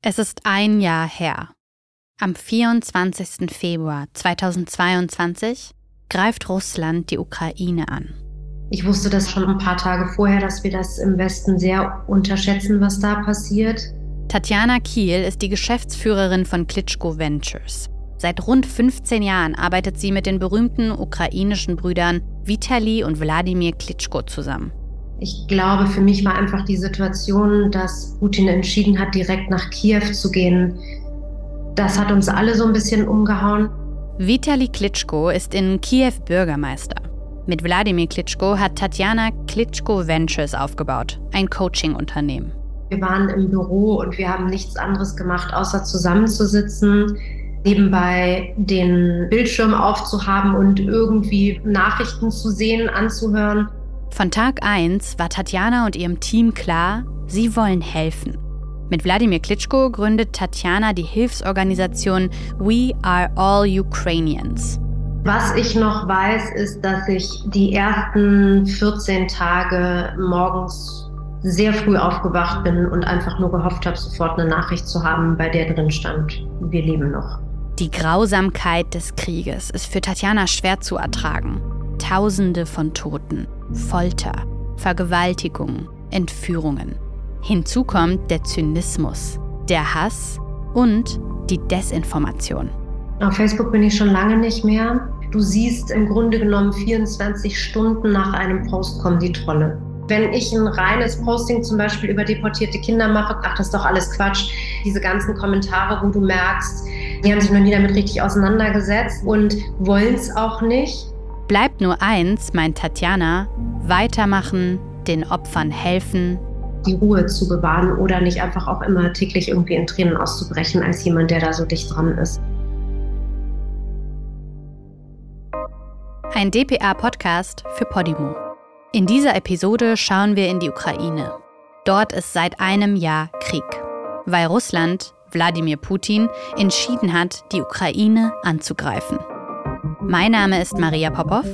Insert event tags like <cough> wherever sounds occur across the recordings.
Es ist ein Jahr her. Am 24. Februar 2022 greift Russland die Ukraine an. Ich wusste das schon ein paar Tage vorher, dass wir das im Westen sehr unterschätzen, was da passiert. Tatjana Kiel ist die Geschäftsführerin von Klitschko Ventures. Seit rund 15 Jahren arbeitet sie mit den berühmten ukrainischen Brüdern Vitali und Wladimir Klitschko zusammen. Ich glaube, für mich war einfach die Situation, dass Putin entschieden hat, direkt nach Kiew zu gehen. Das hat uns alle so ein bisschen umgehauen. Vitali Klitschko ist in Kiew Bürgermeister. Mit Wladimir Klitschko hat Tatjana Klitschko Ventures aufgebaut, ein Coaching-Unternehmen. Wir waren im Büro und wir haben nichts anderes gemacht, außer zusammenzusitzen, nebenbei den Bildschirm aufzuhaben und irgendwie Nachrichten zu sehen, anzuhören. Von Tag 1 war Tatjana und ihrem Team klar, sie wollen helfen. Mit Wladimir Klitschko gründet Tatjana die Hilfsorganisation We Are All Ukrainians. Was ich noch weiß, ist, dass ich die ersten 14 Tage morgens sehr früh aufgewacht bin und einfach nur gehofft habe, sofort eine Nachricht zu haben, bei der drin stand, wir leben noch. Die Grausamkeit des Krieges ist für Tatjana schwer zu ertragen. Tausende von Toten, Folter, Vergewaltigungen, Entführungen. Hinzu kommt der Zynismus, der Hass und die Desinformation. Auf Facebook bin ich schon lange nicht mehr. Du siehst im Grunde genommen 24 Stunden nach einem Post kommen die Trolle. Wenn ich ein reines Posting zum Beispiel über deportierte Kinder mache, ach, das ist doch alles Quatsch. Diese ganzen Kommentare, wo du merkst, die haben sich noch nie damit richtig auseinandergesetzt und wollen es auch nicht. Bleibt nur eins, meint Tatjana, weitermachen, den Opfern helfen. Die Ruhe zu bewahren oder nicht einfach auch immer täglich irgendwie in Tränen auszubrechen als jemand, der da so dicht dran ist. Ein DPA-Podcast für Podimo. In dieser Episode schauen wir in die Ukraine. Dort ist seit einem Jahr Krieg, weil Russland, Wladimir Putin, entschieden hat, die Ukraine anzugreifen. Mein Name ist Maria Popov.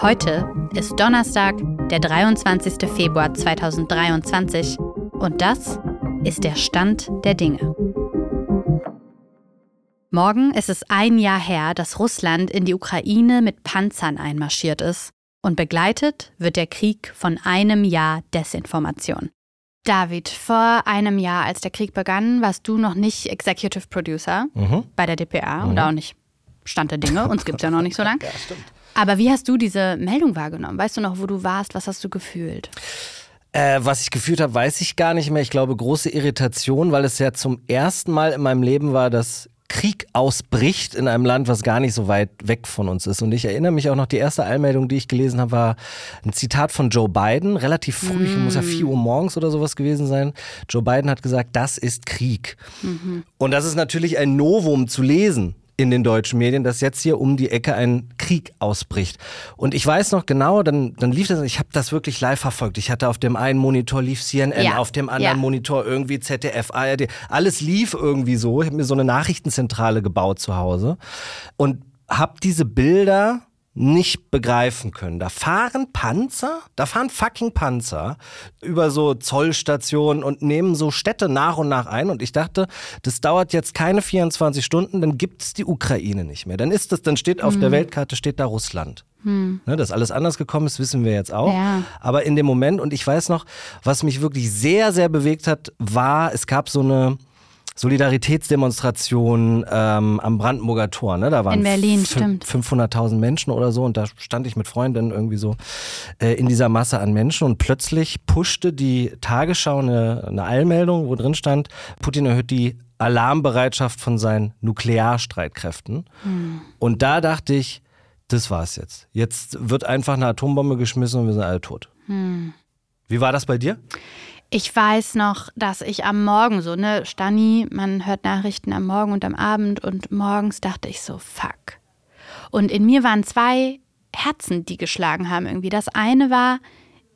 Heute ist Donnerstag, der 23. Februar 2023 und das ist der Stand der Dinge. Morgen ist es ein Jahr her, dass Russland in die Ukraine mit Panzern einmarschiert ist und begleitet wird der Krieg von einem Jahr Desinformation. David, vor einem Jahr, als der Krieg begann, warst du noch nicht Executive Producer mhm. bei der DPA mhm. und auch nicht Stand der Dinge. Uns gibt es ja noch nicht so lange. <laughs> ja, stimmt. Aber wie hast du diese Meldung wahrgenommen? Weißt du noch, wo du warst? Was hast du gefühlt? Äh, was ich gefühlt habe, weiß ich gar nicht mehr. Ich glaube, große Irritation, weil es ja zum ersten Mal in meinem Leben war, dass Krieg ausbricht in einem Land, was gar nicht so weit weg von uns ist. Und ich erinnere mich auch noch, die erste Allmeldung, die ich gelesen habe, war ein Zitat von Joe Biden, relativ früh, mm. muss ja 4 Uhr morgens oder sowas gewesen sein. Joe Biden hat gesagt, das ist Krieg. Mhm. Und das ist natürlich ein Novum zu lesen in den deutschen Medien, dass jetzt hier um die Ecke ein Krieg ausbricht. Und ich weiß noch genau, dann, dann lief das, ich habe das wirklich live verfolgt. Ich hatte auf dem einen Monitor lief CNN, ja. auf dem anderen ja. Monitor irgendwie ZDF, ARD. Alles lief irgendwie so. Ich habe mir so eine Nachrichtenzentrale gebaut zu Hause und habe diese Bilder nicht begreifen können. Da fahren Panzer, da fahren fucking Panzer über so Zollstationen und nehmen so Städte nach und nach ein. Und ich dachte, das dauert jetzt keine 24 Stunden, dann gibt es die Ukraine nicht mehr. Dann ist das, dann steht auf hm. der Weltkarte steht da Russland. Hm. Ne, dass alles anders gekommen ist, wissen wir jetzt auch. Ja. Aber in dem Moment, und ich weiß noch, was mich wirklich sehr, sehr bewegt hat, war, es gab so eine, Solidaritätsdemonstration ähm, am Brandenburger Tor. Ne? Da waren in Berlin, stimmt. 500.000 Menschen oder so und da stand ich mit Freunden irgendwie so äh, in dieser Masse an Menschen und plötzlich pushte die Tagesschau eine, eine Eilmeldung, wo drin stand, Putin erhöht die Alarmbereitschaft von seinen Nuklearstreitkräften. Hm. Und da dachte ich, das war's jetzt. Jetzt wird einfach eine Atombombe geschmissen und wir sind alle tot. Hm. Wie war das bei dir? Ich weiß noch, dass ich am Morgen so, ne, Stani, man hört Nachrichten am Morgen und am Abend und morgens dachte ich so, fuck. Und in mir waren zwei Herzen, die geschlagen haben irgendwie. Das eine war,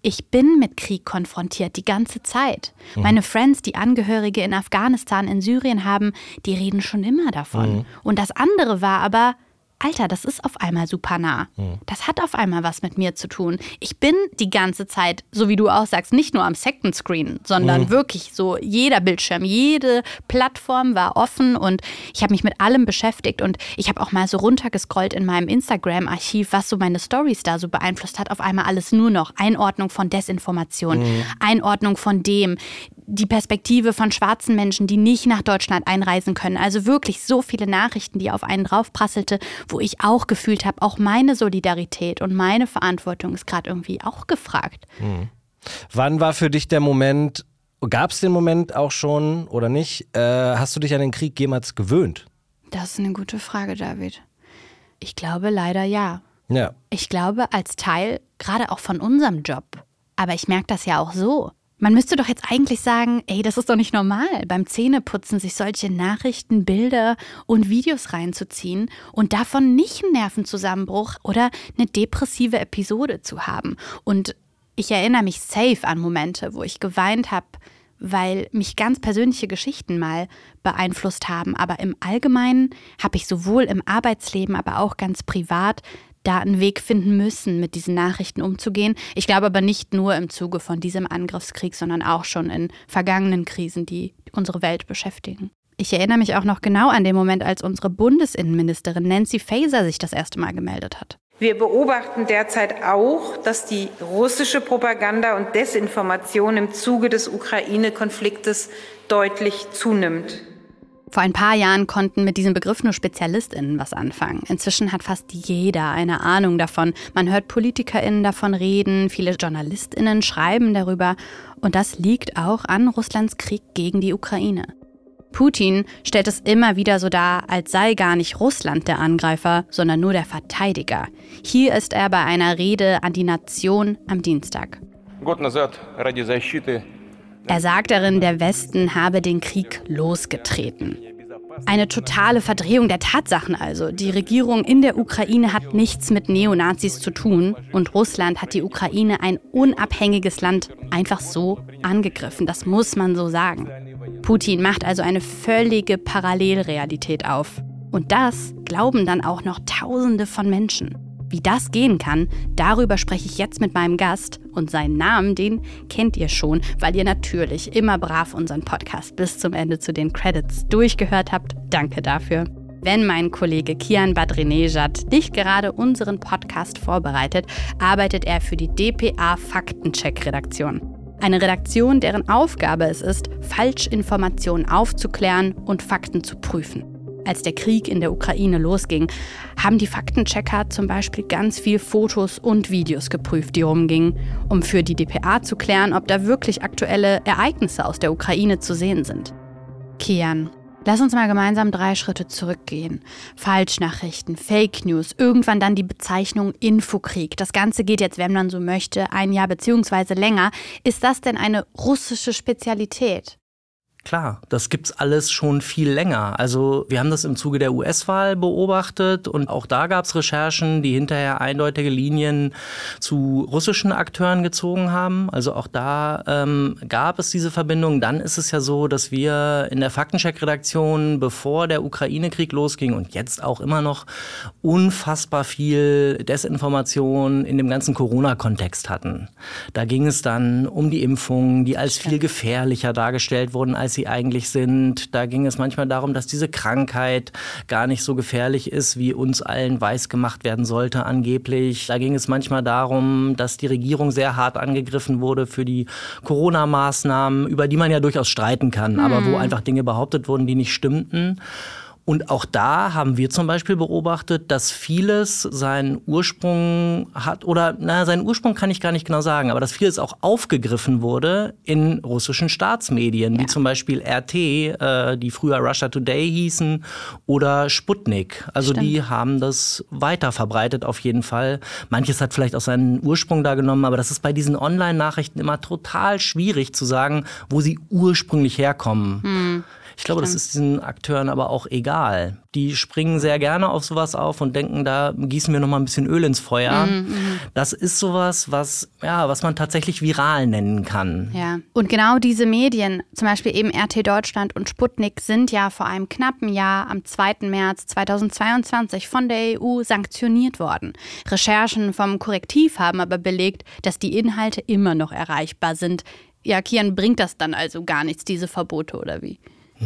ich bin mit Krieg konfrontiert die ganze Zeit. Mhm. Meine Friends, die Angehörige in Afghanistan, in Syrien haben, die reden schon immer davon. Mhm. Und das andere war aber, Alter, das ist auf einmal super nah. Mhm. Das hat auf einmal was mit mir zu tun. Ich bin die ganze Zeit, so wie du auch sagst, nicht nur am Second Screen, sondern mhm. wirklich so jeder Bildschirm, jede Plattform war offen und ich habe mich mit allem beschäftigt und ich habe auch mal so runtergescrollt in meinem Instagram-Archiv, was so meine Stories da so beeinflusst hat. Auf einmal alles nur noch Einordnung von Desinformation, mhm. Einordnung von dem, die Perspektive von schwarzen Menschen, die nicht nach Deutschland einreisen können. Also wirklich so viele Nachrichten, die auf einen draufprasselte, wo ich auch gefühlt habe, auch meine Solidarität und meine Verantwortung ist gerade irgendwie auch gefragt. Mhm. Wann war für dich der Moment, gab es den Moment auch schon oder nicht? Äh, hast du dich an den Krieg jemals gewöhnt? Das ist eine gute Frage, David. Ich glaube leider ja. Ja. Ich glaube als Teil gerade auch von unserem Job. Aber ich merke das ja auch so. Man müsste doch jetzt eigentlich sagen, ey, das ist doch nicht normal, beim Zähneputzen sich solche Nachrichten, Bilder und Videos reinzuziehen und davon nicht einen Nervenzusammenbruch oder eine depressive Episode zu haben. Und ich erinnere mich safe an Momente, wo ich geweint habe, weil mich ganz persönliche Geschichten mal beeinflusst haben. Aber im Allgemeinen habe ich sowohl im Arbeitsleben, aber auch ganz privat da einen Weg finden müssen, mit diesen Nachrichten umzugehen. Ich glaube aber nicht nur im Zuge von diesem Angriffskrieg, sondern auch schon in vergangenen Krisen, die unsere Welt beschäftigen. Ich erinnere mich auch noch genau an den Moment, als unsere Bundesinnenministerin Nancy Faeser sich das erste Mal gemeldet hat. Wir beobachten derzeit auch, dass die russische Propaganda und Desinformation im Zuge des Ukraine-Konfliktes deutlich zunimmt. Vor ein paar Jahren konnten mit diesem Begriff nur SpezialistInnen was anfangen. Inzwischen hat fast jeder eine Ahnung davon. Man hört PolitikerInnen davon reden, viele JournalistInnen schreiben darüber. Und das liegt auch an Russlands Krieg gegen die Ukraine. Putin stellt es immer wieder so dar, als sei gar nicht Russland der Angreifer, sondern nur der Verteidiger. Hier ist er bei einer Rede an die Nation am Dienstag. Er sagt darin, der Westen habe den Krieg losgetreten. Eine totale Verdrehung der Tatsachen also. Die Regierung in der Ukraine hat nichts mit Neonazis zu tun und Russland hat die Ukraine, ein unabhängiges Land, einfach so angegriffen. Das muss man so sagen. Putin macht also eine völlige Parallelrealität auf. Und das glauben dann auch noch Tausende von Menschen. Wie das gehen kann, darüber spreche ich jetzt mit meinem Gast und seinen Namen, den kennt ihr schon, weil ihr natürlich immer brav unseren Podcast bis zum Ende zu den Credits durchgehört habt. Danke dafür. Wenn mein Kollege Kian Badrinejad nicht gerade unseren Podcast vorbereitet, arbeitet er für die DPA Faktencheck-Redaktion. Eine Redaktion, deren Aufgabe es ist, Falschinformationen aufzuklären und Fakten zu prüfen. Als der Krieg in der Ukraine losging, haben die Faktenchecker zum Beispiel ganz viel Fotos und Videos geprüft, die rumgingen, um für die DPA zu klären, ob da wirklich aktuelle Ereignisse aus der Ukraine zu sehen sind. Kian, lass uns mal gemeinsam drei Schritte zurückgehen. Falschnachrichten, Fake News, irgendwann dann die Bezeichnung Infokrieg. Das Ganze geht jetzt, wenn man so möchte, ein Jahr bzw. länger. Ist das denn eine russische Spezialität? Klar, das gibt's alles schon viel länger. Also wir haben das im Zuge der US-Wahl beobachtet und auch da gab's Recherchen, die hinterher eindeutige Linien zu russischen Akteuren gezogen haben. Also auch da ähm, gab es diese Verbindung. Dann ist es ja so, dass wir in der Faktencheck-Redaktion, bevor der Ukraine-Krieg losging und jetzt auch immer noch unfassbar viel Desinformation in dem ganzen Corona-Kontext hatten. Da ging es dann um die Impfungen, die als viel gefährlicher dargestellt wurden als als sie eigentlich sind. Da ging es manchmal darum, dass diese Krankheit gar nicht so gefährlich ist, wie uns allen weiß gemacht werden sollte angeblich. Da ging es manchmal darum, dass die Regierung sehr hart angegriffen wurde für die Corona-Maßnahmen, über die man ja durchaus streiten kann, hm. aber wo hm. einfach Dinge behauptet wurden, die nicht stimmten. Und auch da haben wir zum Beispiel beobachtet, dass vieles seinen Ursprung hat, oder na, seinen Ursprung kann ich gar nicht genau sagen, aber dass vieles auch aufgegriffen wurde in russischen Staatsmedien, ja. wie zum Beispiel RT, äh, die früher Russia Today hießen, oder Sputnik. Also Stimmt. die haben das weiter verbreitet auf jeden Fall. Manches hat vielleicht auch seinen Ursprung da genommen, aber das ist bei diesen Online-Nachrichten immer total schwierig zu sagen, wo sie ursprünglich herkommen. Hm. Ich glaube, das ist diesen Akteuren aber auch egal. Die springen sehr gerne auf sowas auf und denken, da gießen wir noch mal ein bisschen Öl ins Feuer. Mhm, mhm, das ist sowas, was, ja, was man tatsächlich viral nennen kann. Ja. Und genau diese Medien, zum Beispiel eben RT Deutschland und Sputnik, sind ja vor einem knappen Jahr am 2. März 2022 von der EU sanktioniert worden. Recherchen vom Korrektiv haben aber belegt, dass die Inhalte immer noch erreichbar sind. Ja, Kian, bringt das dann also gar nichts, diese Verbote oder wie?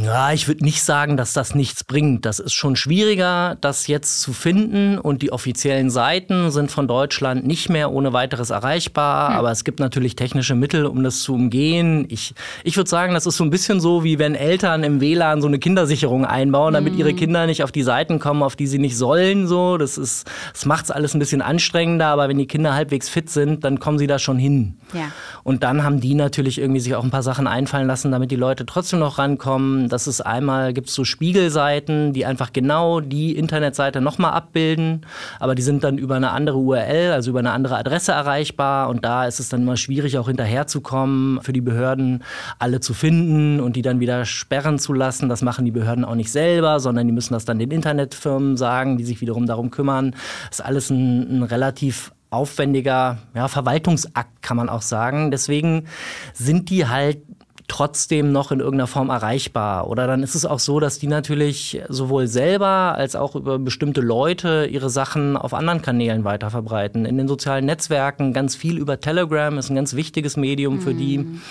Ja, ich würde nicht sagen, dass das nichts bringt. Das ist schon schwieriger, das jetzt zu finden. Und die offiziellen Seiten sind von Deutschland nicht mehr ohne weiteres erreichbar. Hm. Aber es gibt natürlich technische Mittel, um das zu umgehen. Ich, ich würde sagen, das ist so ein bisschen so, wie wenn Eltern im WLAN so eine Kindersicherung einbauen, damit hm. ihre Kinder nicht auf die Seiten kommen, auf die sie nicht sollen. So, das ist, das macht es alles ein bisschen anstrengender. Aber wenn die Kinder halbwegs fit sind, dann kommen sie da schon hin. Ja. Und dann haben die natürlich irgendwie sich auch ein paar Sachen einfallen lassen, damit die Leute trotzdem noch rankommen das ist einmal, gibt es so Spiegelseiten, die einfach genau die Internetseite nochmal abbilden, aber die sind dann über eine andere URL, also über eine andere Adresse erreichbar und da ist es dann immer schwierig, auch hinterherzukommen, für die Behörden alle zu finden und die dann wieder sperren zu lassen. Das machen die Behörden auch nicht selber, sondern die müssen das dann den Internetfirmen sagen, die sich wiederum darum kümmern. Das ist alles ein, ein relativ aufwendiger ja, Verwaltungsakt, kann man auch sagen. Deswegen sind die halt trotzdem noch in irgendeiner Form erreichbar. Oder dann ist es auch so, dass die natürlich sowohl selber als auch über bestimmte Leute ihre Sachen auf anderen Kanälen weiterverbreiten. In den sozialen Netzwerken ganz viel über Telegram ist ein ganz wichtiges Medium für die. Mhm.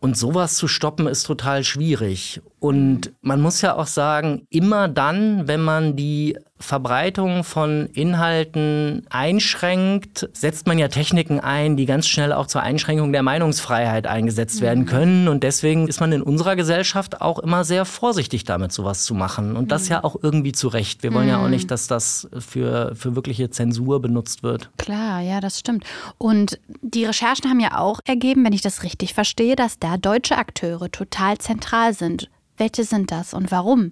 Und sowas zu stoppen ist total schwierig. Und man muss ja auch sagen, immer dann, wenn man die Verbreitung von Inhalten einschränkt, setzt man ja Techniken ein, die ganz schnell auch zur Einschränkung der Meinungsfreiheit eingesetzt mhm. werden können. Und deswegen ist man in unserer Gesellschaft auch immer sehr vorsichtig damit, sowas zu machen. Und das mhm. ja auch irgendwie zu Recht. Wir wollen mhm. ja auch mhm. nicht, dass das für, für wirkliche Zensur benutzt wird. Klar, ja, das stimmt. Und die Recherchen haben ja auch ergeben, wenn ich das richtig verstehe, dass da deutsche Akteure total zentral sind. Welche sind das und warum?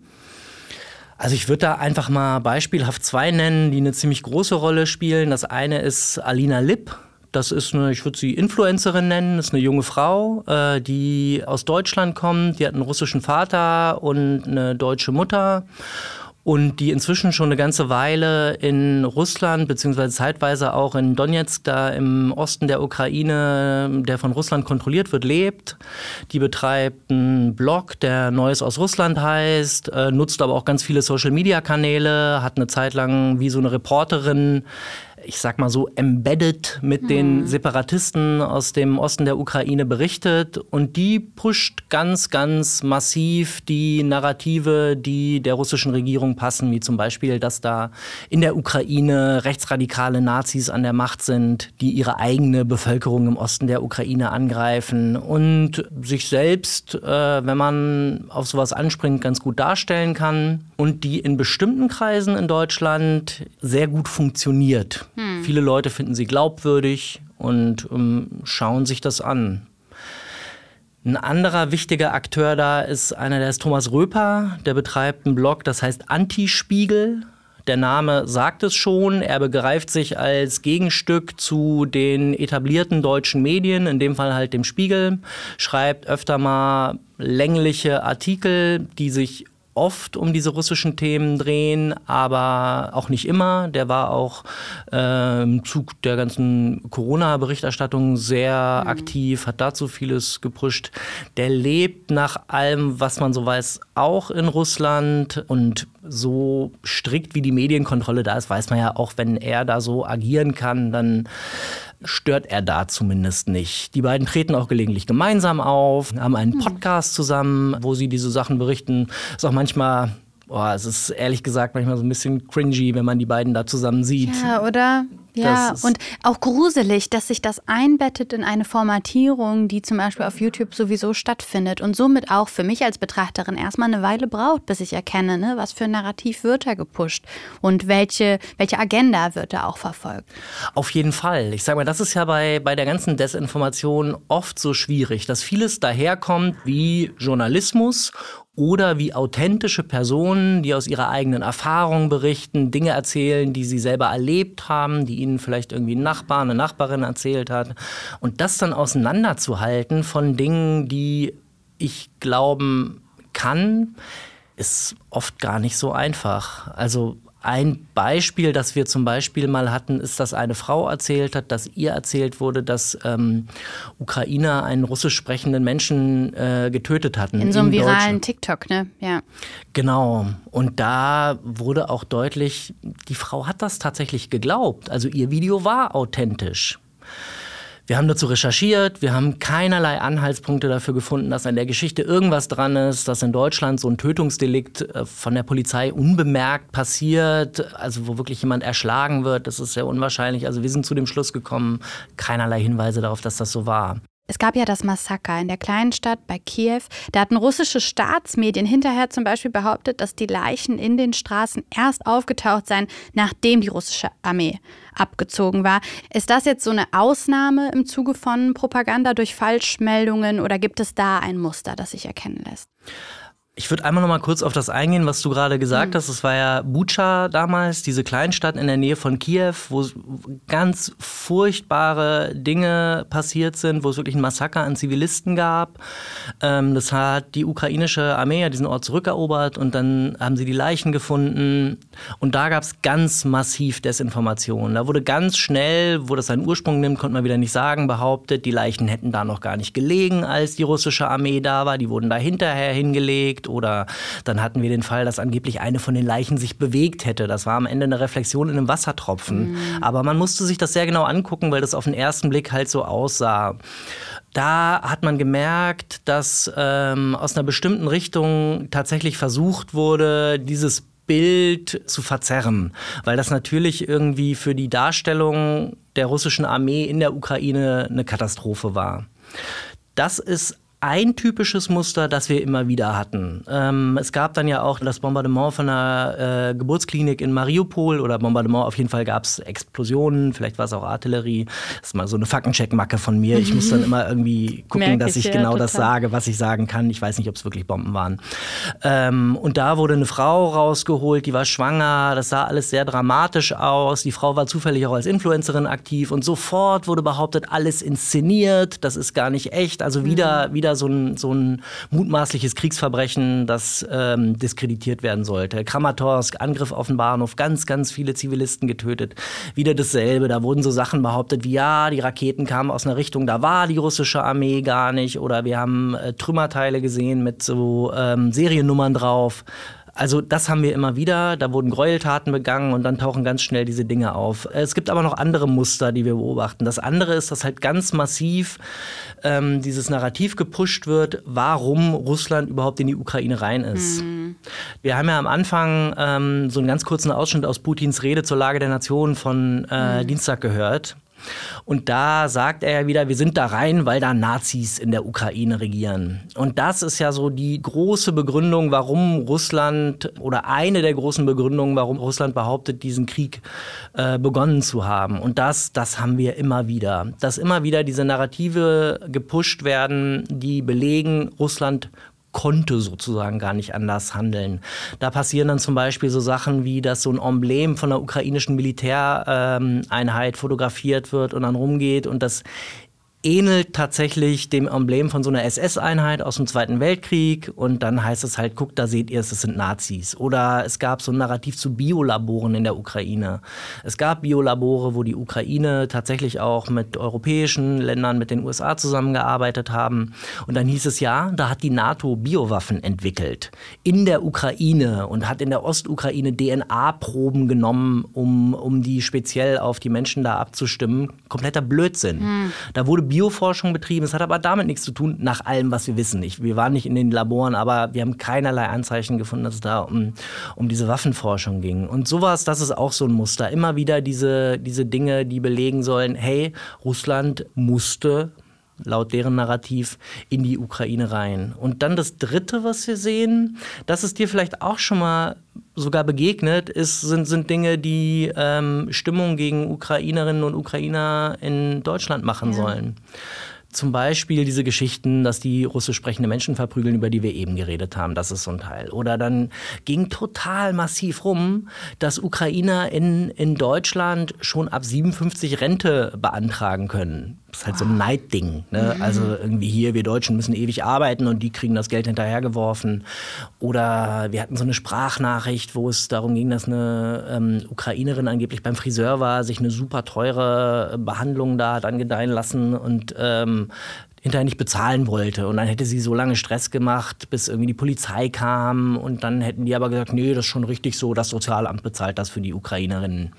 Also ich würde da einfach mal beispielhaft zwei nennen, die eine ziemlich große Rolle spielen. Das eine ist Alina Lipp. Das ist eine, ich würde sie Influencerin nennen, das ist eine junge Frau, äh, die aus Deutschland kommt, die hat einen russischen Vater und eine deutsche Mutter und die inzwischen schon eine ganze Weile in Russland beziehungsweise zeitweise auch in Donetsk, da im Osten der Ukraine, der von Russland kontrolliert wird, lebt. Die betreibt einen Blog, der Neues aus Russland heißt, äh, nutzt aber auch ganz viele Social-Media-Kanäle, hat eine Zeit lang wie so eine Reporterin ich sag mal so, embedded mit hm. den Separatisten aus dem Osten der Ukraine berichtet. Und die pusht ganz, ganz massiv die Narrative, die der russischen Regierung passen, wie zum Beispiel, dass da in der Ukraine rechtsradikale Nazis an der Macht sind, die ihre eigene Bevölkerung im Osten der Ukraine angreifen und sich selbst, äh, wenn man auf sowas anspringt, ganz gut darstellen kann und die in bestimmten Kreisen in Deutschland sehr gut funktioniert. Hm. Viele Leute finden sie glaubwürdig und ähm, schauen sich das an. Ein anderer wichtiger Akteur da ist einer, der ist Thomas Röper, der betreibt einen Blog, das heißt Antispiegel. Der Name sagt es schon, er begreift sich als Gegenstück zu den etablierten deutschen Medien, in dem Fall halt dem Spiegel, schreibt öfter mal längliche Artikel, die sich oft um diese russischen Themen drehen, aber auch nicht immer. Der war auch äh, im Zug der ganzen Corona-Berichterstattung sehr mhm. aktiv, hat dazu vieles gepusht. Der lebt nach allem, was man so weiß, auch in Russland und so strikt wie die Medienkontrolle da ist, weiß man ja auch, wenn er da so agieren kann, dann stört er da zumindest nicht. Die beiden treten auch gelegentlich gemeinsam auf, haben einen hm. Podcast zusammen, wo sie diese Sachen berichten. Ist auch manchmal Oh, es ist ehrlich gesagt manchmal so ein bisschen cringy, wenn man die beiden da zusammen sieht. Ja, oder? Ja, und auch gruselig, dass sich das einbettet in eine Formatierung, die zum Beispiel auf YouTube sowieso stattfindet und somit auch für mich als Betrachterin erstmal eine Weile braucht, bis ich erkenne, ne, was für ein Narrativ wird da gepusht und welche, welche Agenda wird da auch verfolgt. Auf jeden Fall. Ich sage mal, das ist ja bei, bei der ganzen Desinformation oft so schwierig, dass vieles daherkommt wie Journalismus oder wie authentische Personen, die aus ihrer eigenen Erfahrung berichten, Dinge erzählen, die sie selber erlebt haben, die ihnen vielleicht irgendwie ein Nachbar, eine Nachbarin erzählt hat. Und das dann auseinanderzuhalten von Dingen, die ich glauben kann, ist oft gar nicht so einfach. Also ein Beispiel, das wir zum Beispiel mal hatten, ist, dass eine Frau erzählt hat, dass ihr erzählt wurde, dass ähm, Ukrainer einen russisch sprechenden Menschen äh, getötet hatten. In so einem viralen TikTok, ne? Ja. Genau. Und da wurde auch deutlich, die Frau hat das tatsächlich geglaubt. Also ihr Video war authentisch. Wir haben dazu recherchiert, wir haben keinerlei Anhaltspunkte dafür gefunden, dass an der Geschichte irgendwas dran ist, dass in Deutschland so ein Tötungsdelikt äh, von der Polizei unbemerkt passiert, also wo wirklich jemand erschlagen wird. Das ist sehr unwahrscheinlich. Also wir sind zu dem Schluss gekommen, keinerlei Hinweise darauf, dass das so war. Es gab ja das Massaker in der kleinen Stadt bei Kiew. Da hatten russische Staatsmedien hinterher zum Beispiel behauptet, dass die Leichen in den Straßen erst aufgetaucht seien, nachdem die russische Armee abgezogen war. Ist das jetzt so eine Ausnahme im Zuge von Propaganda durch Falschmeldungen oder gibt es da ein Muster, das sich erkennen lässt? Ich würde einmal noch mal kurz auf das eingehen, was du gerade gesagt mhm. hast. Es war ja Bucha damals, diese Kleinstadt in der Nähe von Kiew, wo ganz furchtbare Dinge passiert sind, wo es wirklich ein Massaker an Zivilisten gab. Ähm, das hat die ukrainische Armee ja diesen Ort zurückerobert und dann haben sie die Leichen gefunden. Und da gab es ganz massiv Desinformation. Da wurde ganz schnell, wo das seinen Ursprung nimmt, konnte man wieder nicht sagen, behauptet, die Leichen hätten da noch gar nicht gelegen, als die russische Armee da war. Die wurden da hinterher hingelegt bewegt oder dann hatten wir den Fall, dass angeblich eine von den Leichen sich bewegt hätte. Das war am Ende eine Reflexion in einem Wassertropfen. Mhm. Aber man musste sich das sehr genau angucken, weil das auf den ersten Blick halt so aussah. Da hat man gemerkt, dass ähm, aus einer bestimmten Richtung tatsächlich versucht wurde, dieses Bild zu verzerren, weil das natürlich irgendwie für die Darstellung der russischen Armee in der Ukraine eine Katastrophe war. Das ist ein typisches Muster, das wir immer wieder hatten. Ähm, es gab dann ja auch das Bombardement von einer äh, Geburtsklinik in Mariupol oder Bombardement, auf jeden Fall gab es Explosionen, vielleicht war es auch Artillerie. Das ist mal so eine Faktencheck-Macke von mir. Ich muss dann immer irgendwie gucken, Merk dass ich, ich genau total. das sage, was ich sagen kann. Ich weiß nicht, ob es wirklich Bomben waren. Ähm, und da wurde eine Frau rausgeholt, die war schwanger. Das sah alles sehr dramatisch aus. Die Frau war zufällig auch als Influencerin aktiv und sofort wurde behauptet, alles inszeniert. Das ist gar nicht echt. Also wieder, mhm. wieder wieder so ein, so ein mutmaßliches Kriegsverbrechen, das ähm, diskreditiert werden sollte. Kramatorsk, Angriff auf den Bahnhof, ganz, ganz viele Zivilisten getötet. Wieder dasselbe. Da wurden so Sachen behauptet wie, ja, die Raketen kamen aus einer Richtung, da war die russische Armee gar nicht. Oder wir haben äh, Trümmerteile gesehen mit so ähm, Seriennummern drauf. Also das haben wir immer wieder. Da wurden Gräueltaten begangen und dann tauchen ganz schnell diese Dinge auf. Es gibt aber noch andere Muster, die wir beobachten. Das andere ist, dass halt ganz massiv ähm, dieses Narrativ gepusht wird, warum Russland überhaupt in die Ukraine rein ist. Mhm. Wir haben ja am Anfang ähm, so einen ganz kurzen Ausschnitt aus Putins Rede zur Lage der Nation von äh, mhm. Dienstag gehört. Und da sagt er ja wieder, wir sind da rein, weil da Nazis in der Ukraine regieren. Und das ist ja so die große Begründung, warum Russland oder eine der großen Begründungen, warum Russland behauptet, diesen Krieg äh, begonnen zu haben. Und das, das haben wir immer wieder. Dass immer wieder diese Narrative gepusht werden, die belegen, Russland konnte sozusagen gar nicht anders handeln. Da passieren dann zum Beispiel so Sachen wie, dass so ein Emblem von einer ukrainischen Militäreinheit fotografiert wird und dann rumgeht und das ähnelt tatsächlich dem Emblem von so einer SS-Einheit aus dem Zweiten Weltkrieg. Und dann heißt es halt, guckt, da seht ihr es, das sind Nazis. Oder es gab so ein Narrativ zu Biolaboren in der Ukraine. Es gab Biolabore, wo die Ukraine tatsächlich auch mit europäischen Ländern, mit den USA zusammengearbeitet haben. Und dann hieß es ja, da hat die NATO Biowaffen entwickelt in der Ukraine und hat in der Ostukraine DNA-Proben genommen, um, um die speziell auf die Menschen da abzustimmen. Kompletter Blödsinn. Hm. Da wurde Bioforschung betrieben. Es hat aber damit nichts zu tun, nach allem, was wir wissen. Ich, wir waren nicht in den Laboren, aber wir haben keinerlei Anzeichen gefunden, dass es da um, um diese Waffenforschung ging. Und sowas, das ist auch so ein Muster. Immer wieder diese, diese Dinge, die belegen sollen, hey, Russland musste laut deren Narrativ in die Ukraine rein. Und dann das Dritte, was wir sehen, das ist dir vielleicht auch schon mal sogar begegnet, ist, sind, sind Dinge, die ähm, Stimmung gegen Ukrainerinnen und Ukrainer in Deutschland machen ja. sollen. Zum Beispiel diese Geschichten, dass die russisch sprechende Menschen verprügeln, über die wir eben geredet haben. Das ist so ein Teil. Oder dann ging total massiv rum, dass Ukrainer in, in Deutschland schon ab 57 Rente beantragen können. Das ist halt so ein Neidding. Ne? Mhm. Also irgendwie hier, wir Deutschen müssen ewig arbeiten und die kriegen das Geld hinterhergeworfen. Oder wir hatten so eine Sprachnachricht, wo es darum ging, dass eine ähm, Ukrainerin angeblich beim Friseur war, sich eine super teure Behandlung da hat angedeihen lassen und ähm, hinterher nicht bezahlen wollte. Und dann hätte sie so lange Stress gemacht, bis irgendwie die Polizei kam. Und dann hätten die aber gesagt, nee, das ist schon richtig so, das Sozialamt bezahlt das für die Ukrainerinnen.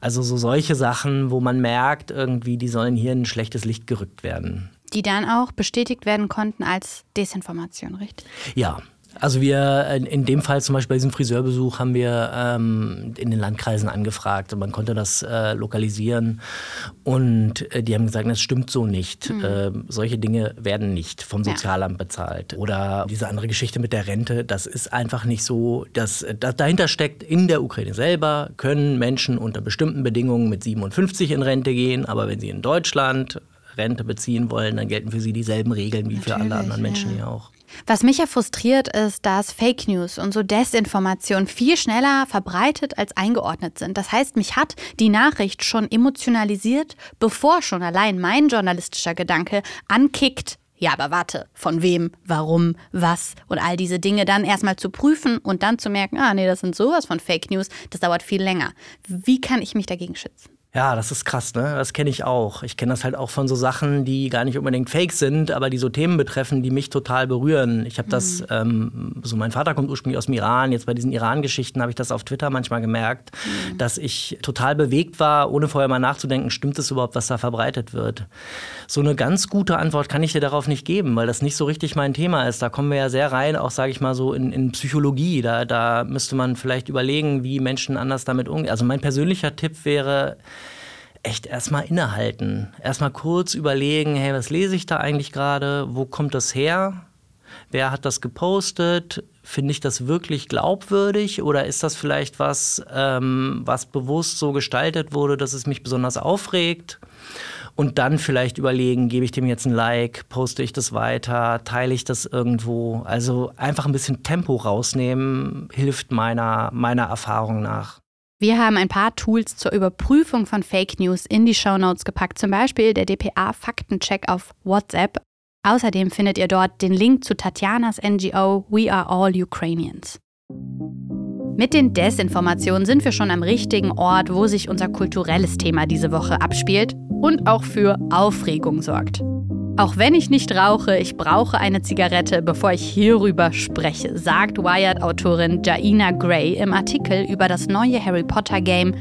Also so solche Sachen, wo man merkt, irgendwie, die sollen hier in ein schlechtes Licht gerückt werden. Die dann auch bestätigt werden konnten als Desinformation, richtig? Ja, also wir in dem Fall zum Beispiel bei diesem Friseurbesuch haben wir ähm, in den Landkreisen angefragt und man konnte das äh, lokalisieren und äh, die haben gesagt, das stimmt so nicht. Mhm. Äh, solche Dinge werden nicht vom Sozialamt ja. bezahlt. Oder diese andere Geschichte mit der Rente, das ist einfach nicht so. Dass, dass dahinter steckt, in der Ukraine selber können Menschen unter bestimmten Bedingungen mit 57 in Rente gehen, aber wenn sie in Deutschland Rente beziehen wollen, dann gelten für sie dieselben Regeln wie Natürlich, für alle anderen Menschen ja. hier auch. Was mich ja frustriert, ist, dass Fake News und so Desinformation viel schneller verbreitet als eingeordnet sind. Das heißt, mich hat die Nachricht schon emotionalisiert, bevor schon allein mein journalistischer Gedanke ankickt. Ja, aber warte, von wem, warum, was und all diese Dinge dann erstmal zu prüfen und dann zu merken, ah nee, das sind sowas von Fake News, das dauert viel länger. Wie kann ich mich dagegen schützen? Ja, das ist krass, ne? Das kenne ich auch. Ich kenne das halt auch von so Sachen, die gar nicht unbedingt fake sind, aber die so Themen betreffen, die mich total berühren. Ich habe das, mhm. ähm, so mein Vater kommt ursprünglich aus dem Iran. Jetzt bei diesen Iran-Geschichten habe ich das auf Twitter manchmal gemerkt, mhm. dass ich total bewegt war, ohne vorher mal nachzudenken, stimmt es überhaupt, was da verbreitet wird? So eine ganz gute Antwort kann ich dir darauf nicht geben, weil das nicht so richtig mein Thema ist. Da kommen wir ja sehr rein, auch sage ich mal so in, in Psychologie. Da, da müsste man vielleicht überlegen, wie Menschen anders damit umgehen. Also mein persönlicher Tipp wäre, echt erstmal innehalten. Erstmal kurz überlegen, hey, was lese ich da eigentlich gerade? Wo kommt das her? Wer hat das gepostet? Finde ich das wirklich glaubwürdig oder ist das vielleicht was, ähm, was bewusst so gestaltet wurde, dass es mich besonders aufregt? Und dann vielleicht überlegen, gebe ich dem jetzt ein Like, poste ich das weiter, teile ich das irgendwo? Also einfach ein bisschen Tempo rausnehmen, hilft meiner, meiner Erfahrung nach. Wir haben ein paar Tools zur Überprüfung von Fake News in die Show Notes gepackt, zum Beispiel der DPA Faktencheck auf WhatsApp. Außerdem findet ihr dort den Link zu Tatjanas NGO We Are All Ukrainians. Mit den Desinformationen sind wir schon am richtigen Ort, wo sich unser kulturelles Thema diese Woche abspielt und auch für Aufregung sorgt. Auch wenn ich nicht rauche, ich brauche eine Zigarette, bevor ich hierüber spreche, sagt Wired-Autorin Jaina Gray im Artikel über das neue Harry Potter-Game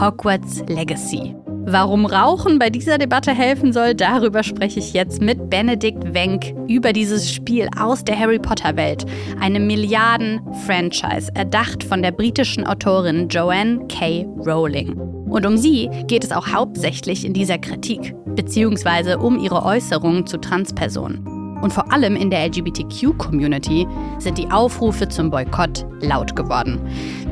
Hogwarts Legacy. Warum Rauchen bei dieser Debatte helfen soll, darüber spreche ich jetzt mit Benedikt Wenk über dieses Spiel aus der Harry Potter-Welt. Eine Milliarden-Franchise, erdacht von der britischen Autorin Joanne K. Rowling. Und um sie geht es auch hauptsächlich in dieser Kritik, beziehungsweise um ihre Äußerungen zu Transpersonen. Und vor allem in der LGBTQ-Community sind die Aufrufe zum Boykott laut geworden.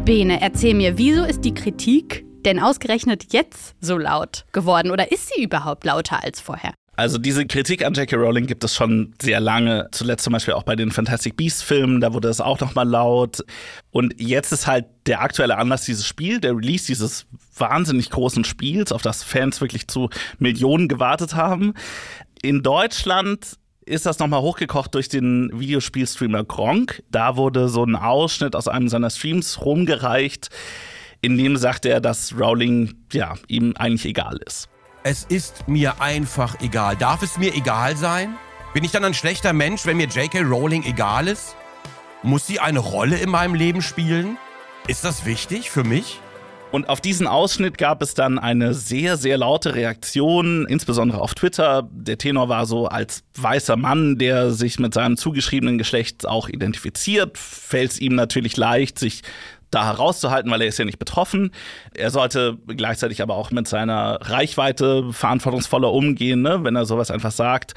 Bene, erzähl mir, wieso ist die Kritik denn ausgerechnet jetzt so laut geworden oder ist sie überhaupt lauter als vorher? Also diese Kritik an J.K. Rowling gibt es schon sehr lange. Zuletzt zum Beispiel auch bei den Fantastic Beasts Filmen, da wurde es auch noch mal laut. Und jetzt ist halt der aktuelle Anlass dieses Spiel, der Release dieses wahnsinnig großen Spiels, auf das Fans wirklich zu Millionen gewartet haben. In Deutschland ist das nochmal hochgekocht durch den Videospielstreamer Gronk. Da wurde so ein Ausschnitt aus einem seiner Streams rumgereicht, in dem sagt er, dass Rowling ja ihm eigentlich egal ist. Es ist mir einfach egal. Darf es mir egal sein? Bin ich dann ein schlechter Mensch, wenn mir J.K. Rowling egal ist? Muss sie eine Rolle in meinem Leben spielen? Ist das wichtig für mich? Und auf diesen Ausschnitt gab es dann eine sehr, sehr laute Reaktion, insbesondere auf Twitter. Der Tenor war so, als weißer Mann, der sich mit seinem zugeschriebenen Geschlecht auch identifiziert, fällt es ihm natürlich leicht, sich da herauszuhalten, weil er ist ja nicht betroffen. Er sollte gleichzeitig aber auch mit seiner Reichweite verantwortungsvoller umgehen, ne, wenn er sowas einfach sagt.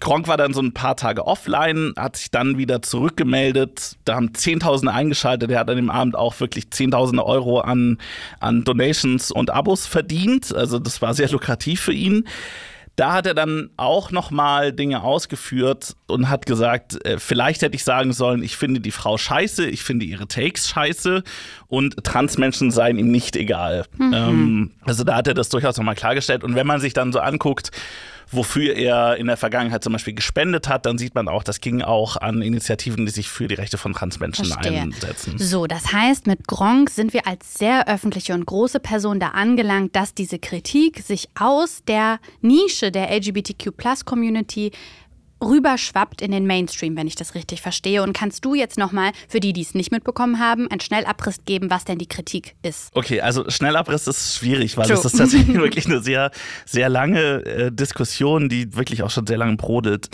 Gronk war dann so ein paar Tage offline, hat sich dann wieder zurückgemeldet. Da haben Zehntausende eingeschaltet. Er hat an dem Abend auch wirklich Zehntausende Euro an, an Donations und Abos verdient. Also das war sehr lukrativ für ihn. Da hat er dann auch nochmal Dinge ausgeführt und hat gesagt, äh, vielleicht hätte ich sagen sollen, ich finde die Frau scheiße, ich finde ihre Takes scheiße und Transmenschen seien ihm nicht egal. Mhm. Ähm, also da hat er das durchaus nochmal klargestellt. Und wenn man sich dann so anguckt, wofür er in der Vergangenheit zum Beispiel gespendet hat, dann sieht man auch, das ging auch an Initiativen, die sich für die Rechte von Transmenschen Verstehe. einsetzen. So, das heißt, mit Gronk sind wir als sehr öffentliche und große Person da angelangt, dass diese Kritik sich aus der Nische der LGBTQ-Plus-Community rüberschwappt in den Mainstream, wenn ich das richtig verstehe. Und kannst du jetzt nochmal, für die, die es nicht mitbekommen haben, einen Schnellabriss geben, was denn die Kritik ist? Okay, also Schnellabriss ist schwierig, weil es ist tatsächlich <laughs> wirklich eine sehr, sehr lange äh, Diskussion, die wirklich auch schon sehr lange brodelt.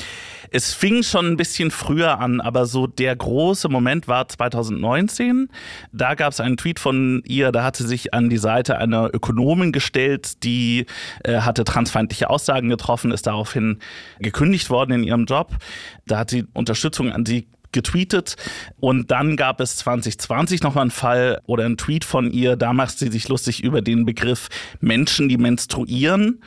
Es fing schon ein bisschen früher an, aber so der große Moment war 2019. Da gab es einen Tweet von ihr, da hat sie sich an die Seite einer Ökonomin gestellt, die äh, hatte transfeindliche Aussagen getroffen, ist daraufhin gekündigt worden in ihrem Job. Da hat sie Unterstützung an sie getweetet und dann gab es 2020 nochmal einen Fall oder einen Tweet von ihr, da macht sie sich lustig über den Begriff Menschen, die menstruieren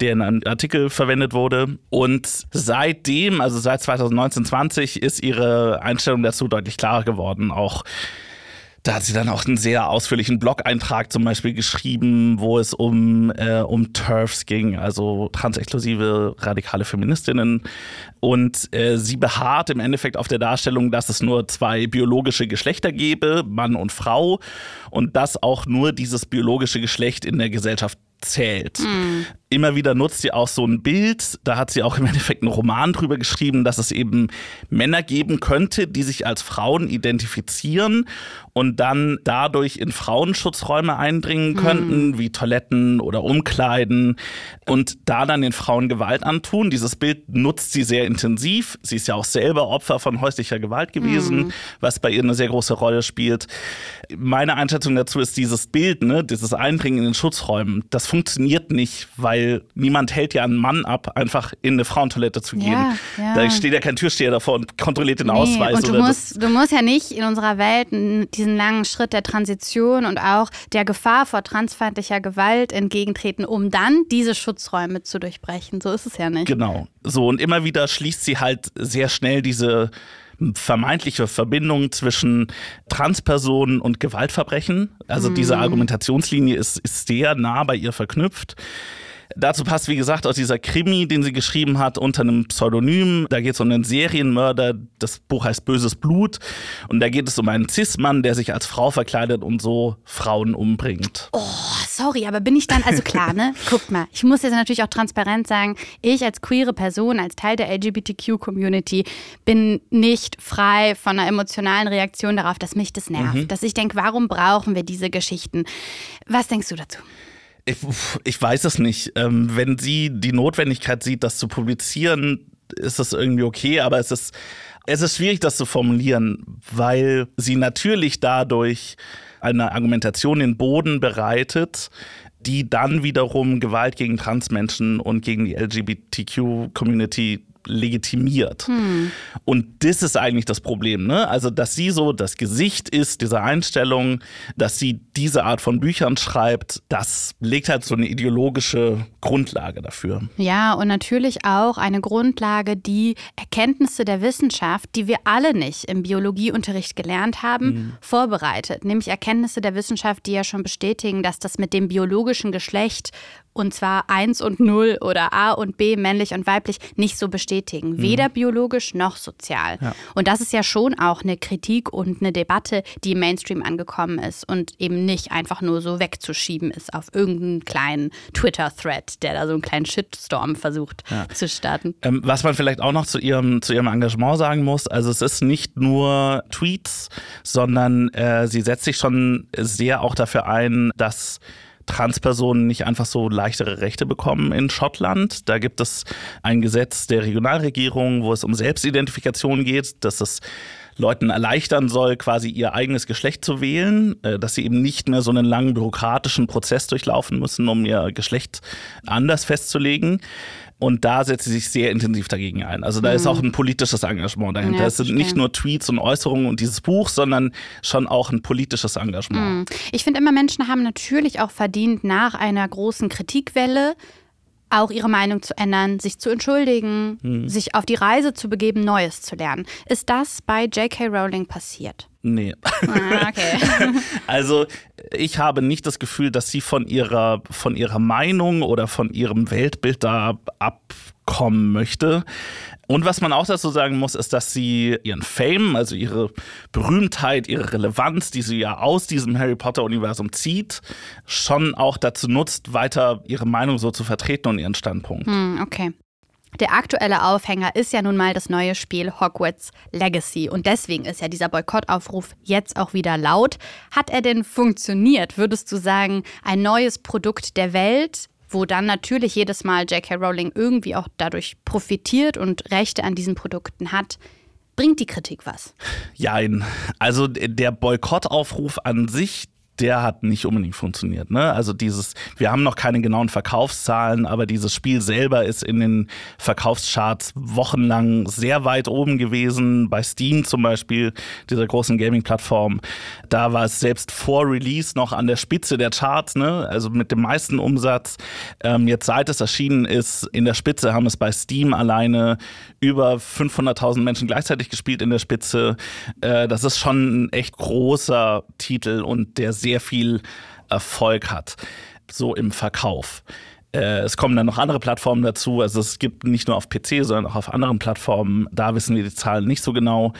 der in einem Artikel verwendet wurde. Und seitdem, also seit 2019, 20, ist ihre Einstellung dazu deutlich klarer geworden. Auch da hat sie dann auch einen sehr ausführlichen Blog-Eintrag zum Beispiel geschrieben, wo es um, äh, um TERFs ging, also transexklusive radikale Feministinnen. Und äh, sie beharrt im Endeffekt auf der Darstellung, dass es nur zwei biologische Geschlechter gäbe, Mann und Frau, und dass auch nur dieses biologische Geschlecht in der Gesellschaft zählt. Mhm. Immer wieder nutzt sie auch so ein Bild, da hat sie auch im Endeffekt einen Roman drüber geschrieben, dass es eben Männer geben könnte, die sich als Frauen identifizieren und dann dadurch in Frauenschutzräume eindringen könnten, mhm. wie Toiletten oder Umkleiden und da dann den Frauen Gewalt antun. Dieses Bild nutzt sie sehr intensiv. Sie ist ja auch selber Opfer von häuslicher Gewalt gewesen, mhm. was bei ihr eine sehr große Rolle spielt. Meine Einschätzung dazu ist dieses Bild, ne, dieses Einbringen in den Schutzräumen, das funktioniert nicht, weil niemand hält ja einen Mann ab, einfach in eine Frauentoilette zu gehen. Ja, ja. Da steht ja kein Türsteher davor und kontrolliert den nee, Ausweis. Und du, musst, du musst ja nicht in unserer Welt diesen langen Schritt der Transition und auch der Gefahr vor transfeindlicher Gewalt entgegentreten, um dann diese Schutzräume zu durchbrechen. So ist es ja nicht. Genau. So, und immer wieder schließt sie halt sehr schnell diese vermeintliche Verbindung zwischen Transpersonen und Gewaltverbrechen. Also mhm. diese Argumentationslinie ist, ist sehr nah bei ihr verknüpft. Dazu passt, wie gesagt, auch dieser Krimi, den sie geschrieben hat unter einem Pseudonym. Da geht es um einen Serienmörder. Das Buch heißt Böses Blut. Und da geht es um einen Cis-Mann, der sich als Frau verkleidet und so Frauen umbringt. Oh, sorry, aber bin ich dann, also klar, ne? <laughs> Guckt mal, ich muss jetzt natürlich auch transparent sagen, ich als queere Person, als Teil der LGBTQ-Community bin nicht frei von einer emotionalen Reaktion darauf, dass mich das nervt. Mhm. Dass ich denke, warum brauchen wir diese Geschichten? Was denkst du dazu? Ich, ich weiß es nicht. Ähm, wenn sie die Notwendigkeit sieht, das zu publizieren, ist das irgendwie okay, aber es ist, es ist schwierig, das zu formulieren, weil sie natürlich dadurch eine Argumentation den Boden bereitet, die dann wiederum Gewalt gegen Transmenschen und gegen die LGBTQ-Community legitimiert. Hm. Und das ist eigentlich das Problem, ne? Also, dass sie so das Gesicht ist, diese Einstellung, dass sie diese Art von Büchern schreibt, das legt halt so eine ideologische Grundlage dafür. Ja, und natürlich auch eine Grundlage, die Erkenntnisse der Wissenschaft, die wir alle nicht im Biologieunterricht gelernt haben, hm. vorbereitet. Nämlich Erkenntnisse der Wissenschaft, die ja schon bestätigen, dass das mit dem biologischen Geschlecht und zwar 1 und 0 oder A und B, männlich und weiblich, nicht so bestätigen. Mhm. Weder biologisch noch sozial. Ja. Und das ist ja schon auch eine Kritik und eine Debatte, die im Mainstream angekommen ist und eben nicht einfach nur so wegzuschieben ist auf irgendeinen kleinen Twitter-Thread, der da so einen kleinen Shitstorm versucht ja. zu starten. Ähm, was man vielleicht auch noch zu ihrem, zu ihrem Engagement sagen muss, also es ist nicht nur Tweets, sondern äh, sie setzt sich schon sehr auch dafür ein, dass Transpersonen nicht einfach so leichtere Rechte bekommen in Schottland. Da gibt es ein Gesetz der Regionalregierung, wo es um Selbstidentifikation geht, dass es Leuten erleichtern soll, quasi ihr eigenes Geschlecht zu wählen, äh, dass sie eben nicht mehr so einen langen bürokratischen Prozess durchlaufen müssen, um ihr Geschlecht anders festzulegen. Und da setzt sie sich sehr intensiv dagegen ein. Also da mhm. ist auch ein politisches Engagement dahinter. Ja, es sind nicht nur Tweets und Äußerungen und dieses Buch, sondern schon auch ein politisches Engagement. Mhm. Ich finde immer, Menschen haben natürlich auch verdient, nach einer großen Kritikwelle auch ihre Meinung zu ändern, sich zu entschuldigen, hm. sich auf die Reise zu begeben, Neues zu lernen. Ist das bei J.K. Rowling passiert? Nee. Ah, okay. <laughs> also ich habe nicht das Gefühl, dass sie von ihrer, von ihrer Meinung oder von ihrem Weltbild da abkommen möchte. Und was man auch dazu sagen muss, ist, dass sie ihren Fame, also ihre Berühmtheit, ihre Relevanz, die sie ja aus diesem Harry Potter-Universum zieht, schon auch dazu nutzt, weiter ihre Meinung so zu vertreten und ihren Standpunkt. Hm, okay. Der aktuelle Aufhänger ist ja nun mal das neue Spiel Hogwarts Legacy und deswegen ist ja dieser Boykottaufruf jetzt auch wieder laut. Hat er denn funktioniert? Würdest du sagen, ein neues Produkt der Welt wo dann natürlich jedes Mal J.K. Rowling irgendwie auch dadurch profitiert und Rechte an diesen Produkten hat. Bringt die Kritik was? Jein. Also der Boykottaufruf an sich, der hat nicht unbedingt funktioniert. Ne? Also dieses, wir haben noch keine genauen Verkaufszahlen, aber dieses Spiel selber ist in den Verkaufscharts wochenlang sehr weit oben gewesen. Bei Steam zum Beispiel, dieser großen Gaming-Plattform, da war es selbst vor Release noch an der Spitze der Charts, ne? also mit dem meisten Umsatz. Ähm, jetzt seit es erschienen ist, in der Spitze haben es bei Steam alleine über 500.000 Menschen gleichzeitig gespielt in der Spitze. Äh, das ist schon ein echt großer Titel und der sehr viel Erfolg hat, so im Verkauf. Äh, es kommen dann noch andere Plattformen dazu. Also es gibt nicht nur auf PC, sondern auch auf anderen Plattformen. Da wissen wir die Zahlen nicht so genau.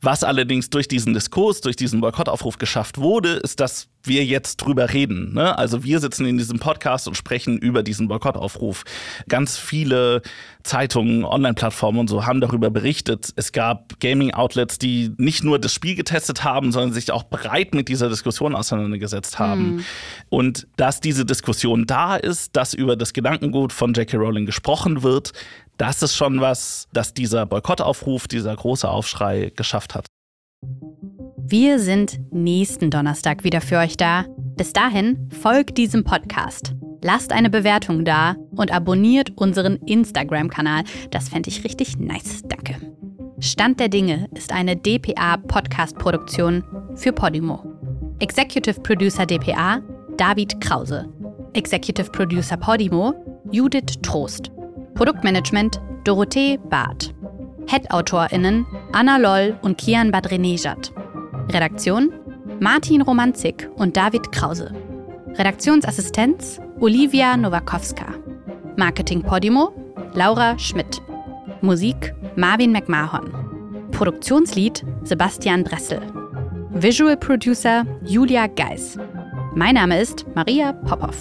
Was allerdings durch diesen Diskurs, durch diesen Boykottaufruf geschafft wurde, ist, dass wir jetzt drüber reden. Ne? Also wir sitzen in diesem Podcast und sprechen über diesen Boykottaufruf. Ganz viele Zeitungen, Online-Plattformen und so haben darüber berichtet. Es gab Gaming-Outlets, die nicht nur das Spiel getestet haben, sondern sich auch breit mit dieser Diskussion auseinandergesetzt haben. Mhm. Und dass diese Diskussion da ist, dass über das Gedankengut von J.K. Rowling gesprochen wird, das ist schon was, das dieser Boykottaufruf, dieser große Aufschrei geschafft hat. Wir sind nächsten Donnerstag wieder für euch da. Bis dahin folgt diesem Podcast. Lasst eine Bewertung da und abonniert unseren Instagram-Kanal. Das fände ich richtig nice. Danke. Stand der Dinge ist eine DPA-Podcast-Produktion für Podimo. Executive Producer DPA David Krause. Executive Producer Podimo Judith Trost. Produktmanagement Dorothee Barth. Head-AutorInnen Anna Loll und Kian Badrenejad. Redaktion Martin Romanzik und David Krause. Redaktionsassistenz Olivia Nowakowska. Marketing Podimo Laura Schmidt. Musik Marvin McMahon. Produktionslied Sebastian Bressel. Visual Producer Julia Geis. Mein Name ist Maria Popov.